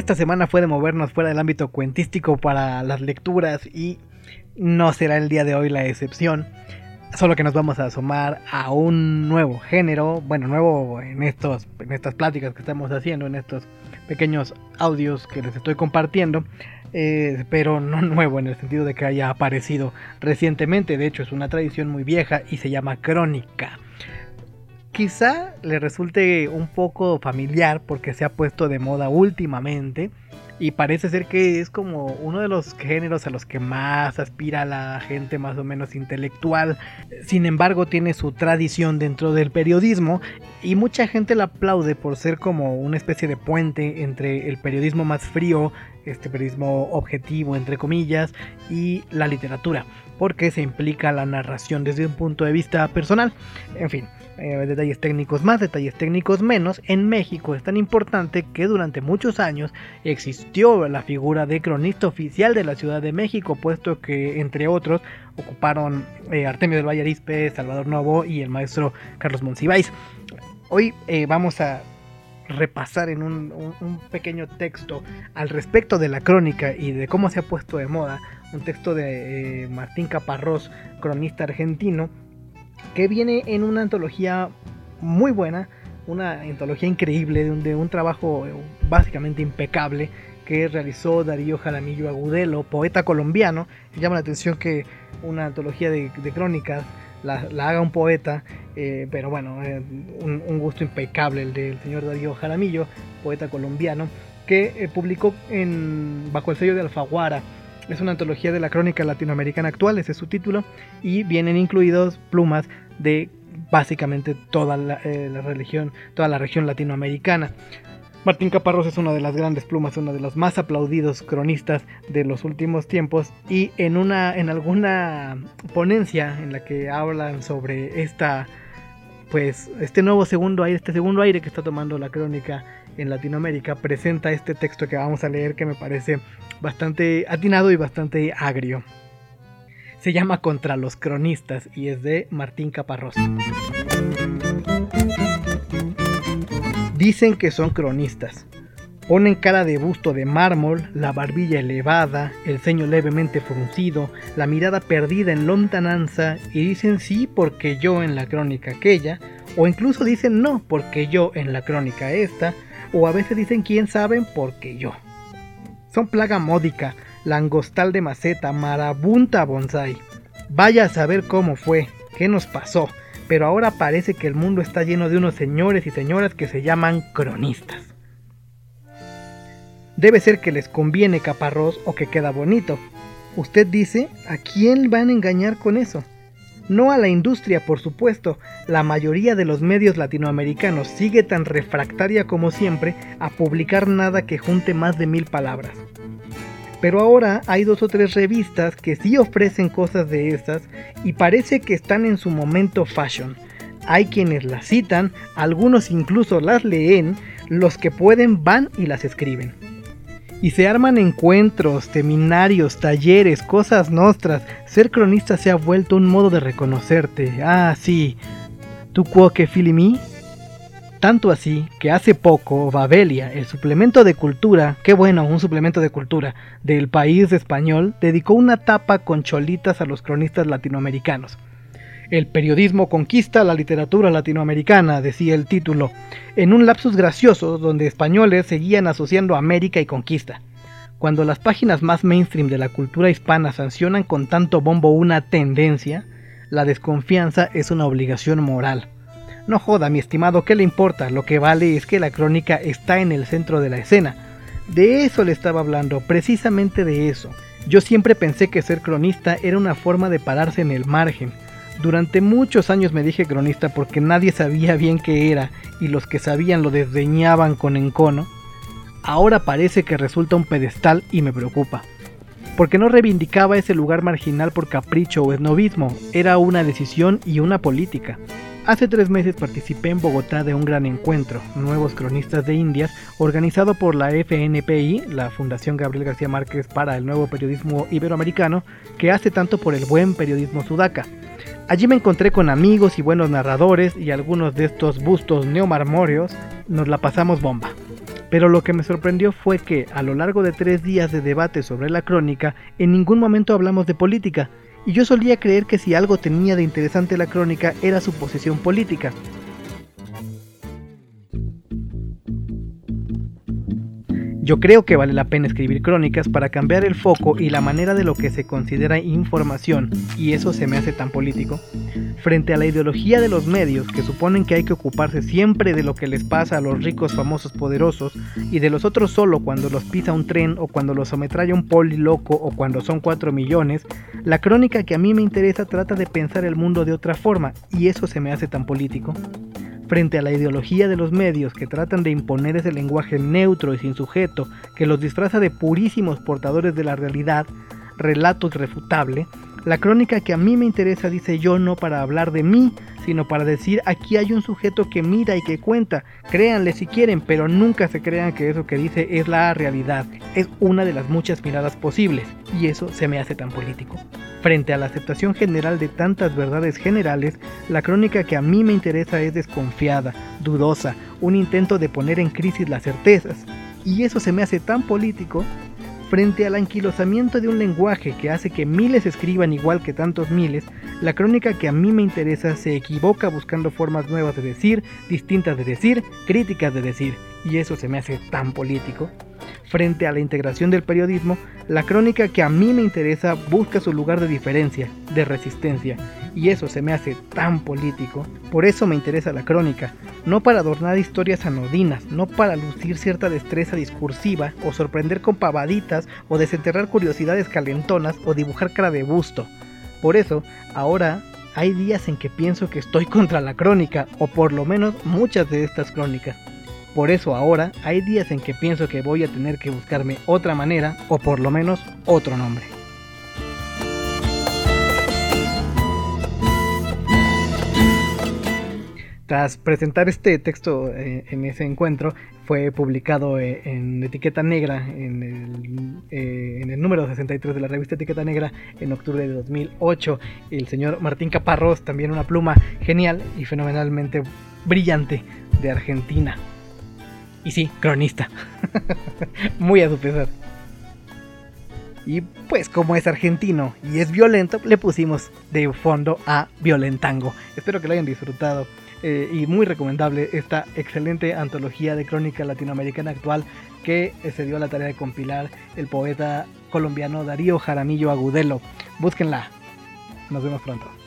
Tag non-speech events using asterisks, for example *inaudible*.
esta semana fue de movernos fuera del ámbito cuentístico para las lecturas y no será el día de hoy la excepción. Solo que nos vamos a asomar a un nuevo género, bueno, nuevo en, estos, en estas pláticas que estamos haciendo, en estos pequeños audios que les estoy compartiendo, eh, pero no *laughs* nuevo en el sentido de que haya aparecido recientemente, de hecho es una tradición muy vieja y se llama crónica. Quizá le resulte un poco familiar porque se ha puesto de moda últimamente y parece ser que es como uno de los géneros a los que más aspira la gente más o menos intelectual. Sin embargo, tiene su tradición dentro del periodismo y mucha gente la aplaude por ser como una especie de puente entre el periodismo más frío, este periodismo objetivo entre comillas, y la literatura, porque se implica la narración desde un punto de vista personal. En fin, eh, detalles técnicos más, detalles técnicos menos, en México es tan importante que durante muchos años existió la figura de cronista oficial de la Ciudad de México, puesto que entre otros ocuparon eh, Artemio del Valle Arispe, Salvador Novo y el maestro Carlos Monsiváis. Hoy eh, vamos a repasar en un, pequeño texto al respecto de la crónica y de cómo se ha puesto de moda, un texto de Martín Caparrós, cronista argentino, que viene en una antología muy buena, una antología increíble de un, trabajo eh, básicamente impecable que realizó Darío Jaramillo Agudelo, poeta colombiano. Llama la atención que una antología de, crónicas la, haga un poeta, eh, pero bueno, eh, un, gusto impecable el del señor Darío Jaramillo, poeta colombiano, que publicó en, bajo el sello de Alfaguara es una antología de la crónica latinoamericana actual, ese es su título, y vienen incluidos plumas de básicamente toda la, eh, religión, toda la región latinoamericana. Martín Caparrós es una de las grandes plumas, uno de los más aplaudidos cronistas de los últimos tiempos y en una en alguna ponencia en la que hablan sobre esta pues este nuevo segundo aire, este segundo aire que está tomando la crónica en Latinoamérica presenta este texto que vamos a leer que me parece bastante atinado y bastante agrio. Se llama Contra los cronistas y es de Martín Caparrós. Dicen que son cronistas. Ponen cara de busto de mármol, la barbilla elevada, el ceño levemente fruncido, la mirada perdida en lontananza y dicen sí porque yo en la crónica aquella, o incluso dicen no porque yo en la crónica esta, o a veces dicen quién saben porque yo. Son plaga módica, langostal de maceta, marabunta bonsai. Vaya a saber cómo fue, qué nos pasó, pero ahora parece que el mundo está lleno de unos señores y señoras que se llaman cronistas. Debe ser que les conviene caparrós o que queda bonito. Usted dice, ¿a quién van a engañar con eso? No a la industria, por supuesto. La mayoría de los medios latinoamericanos sigue tan refractaria como siempre a publicar nada que junte más de mil palabras. Pero ahora hay dos o tres revistas que sí ofrecen cosas de esas y parece que están en su momento fashion. Hay quienes las citan, algunos incluso las leen, los que pueden van y las escriben y se arman encuentros, seminarios, talleres, cosas nostras. Ser cronista se ha vuelto un modo de reconocerte. Ah, sí. ¿Tú cuoque filimi? Tanto así que hace poco Babelia, el suplemento de cultura, qué bueno, un suplemento de cultura, del país español, dedicó una tapa con cholitas a los cronistas latinoamericanos. El periodismo conquista la literatura latinoamericana, decía el título, en un lapsus gracioso donde españoles seguían asociando América y conquista. Cuando las páginas más mainstream de la cultura hispana sancionan con tanto bombo una tendencia, la desconfianza es una obligación moral. No joda, mi estimado, ¿qué le importa? Lo que vale es que la crónica está en el centro de la escena. De eso le estaba hablando, precisamente de eso. Yo siempre pensé que ser cronista era una forma de pararse en el margen, durante muchos años me dije cronista porque nadie sabía bien qué era y los que sabían lo desdeñaban con encono. Ahora parece que resulta un pedestal y me preocupa. Porque no reivindicaba ese lugar marginal por capricho o esnovismo, era una decisión y una política. Hace tres meses participé en Bogotá de un gran encuentro, Nuevos Cronistas de Indias, organizado por la FNPI, la Fundación Gabriel García Márquez para el Nuevo Periodismo Iberoamericano, que hace tanto por el buen periodismo sudaca. Allí me encontré con amigos y buenos narradores y algunos de estos bustos neomarmóreos nos la pasamos bomba. Pero lo que me sorprendió fue que, a lo largo de tres días de debate sobre la crónica, en ningún momento hablamos de política, y yo solía creer que si algo tenía de interesante la crónica era su posición política. Yo creo que vale la pena escribir crónicas para cambiar el foco y la manera de lo que se considera información, y eso se me hace tan político, frente a la ideología de los medios que suponen que hay que ocuparse siempre de lo que les pasa a los ricos famosos poderosos y de los otros solo cuando los pisa un tren o cuando los ametralla un poli loco o cuando son 4 millones, la crónica que a mí me interesa trata de pensar el mundo de otra forma, y eso se me hace tan político frente a la ideología de los medios que tratan de imponer ese lenguaje neutro y sin sujeto que los disfraza de purísimos portadores de la realidad, relato irrefutable, la crónica que a mí me interesa dice yo no para hablar de mí, sino para decir aquí hay un sujeto que mira y que cuenta. Créanle si quieren, pero nunca se crean que eso que dice es la realidad. Es una de las muchas miradas posibles, y eso se me hace tan político. Frente a la aceptación general de tantas verdades generales, la crónica que a mí me interesa es desconfiada, dudosa, un intento de poner en crisis las certezas. Y eso se me hace tan político Frente al anquilosamiento de un lenguaje que hace que miles escriban igual que tantos miles, la crónica que a mí me interesa se equivoca buscando formas nuevas de decir, distintas de decir, críticas de decir, y eso se me hace tan político. Frente a la integración del periodismo, la crónica que a mí me interesa busca su lugar de diferencia, de resistencia, y eso se me hace tan político. Por eso me interesa la crónica, no para adornar historias anodinas, no para lucir cierta destreza discursiva o sorprender con pavaditas o desenterrar curiosidades calentonas o dibujar cara de busto. Por eso, ahora hay días en que pienso que estoy *laughs* contra la crónica, o por lo menos muchas de estas crónicas. Por eso ahora hay días en que pienso que voy a tener que buscarme otra manera o por lo menos otro nombre. Tras presentar este texto eh, en ese encuentro, fue publicado eh, en Etiqueta Negra, en el, eh, en el, número 63 de la revista Etiqueta Negra, en octubre de 2008. El señor Martín Caparrós, también una pluma genial y fenomenalmente brillante de Argentina. Y sí, cronista. *laughs* Muy a su pesar. Y pues como es argentino y es violento, le pusimos de fondo a Violentango. Espero que lo hayan disfrutado. Eh, y muy recomendable esta excelente antología de crónica latinoamericana actual que se dio la tarea de compilar el poeta colombiano Darío Jaramillo Agudelo. Búsquenla. Nos vemos pronto.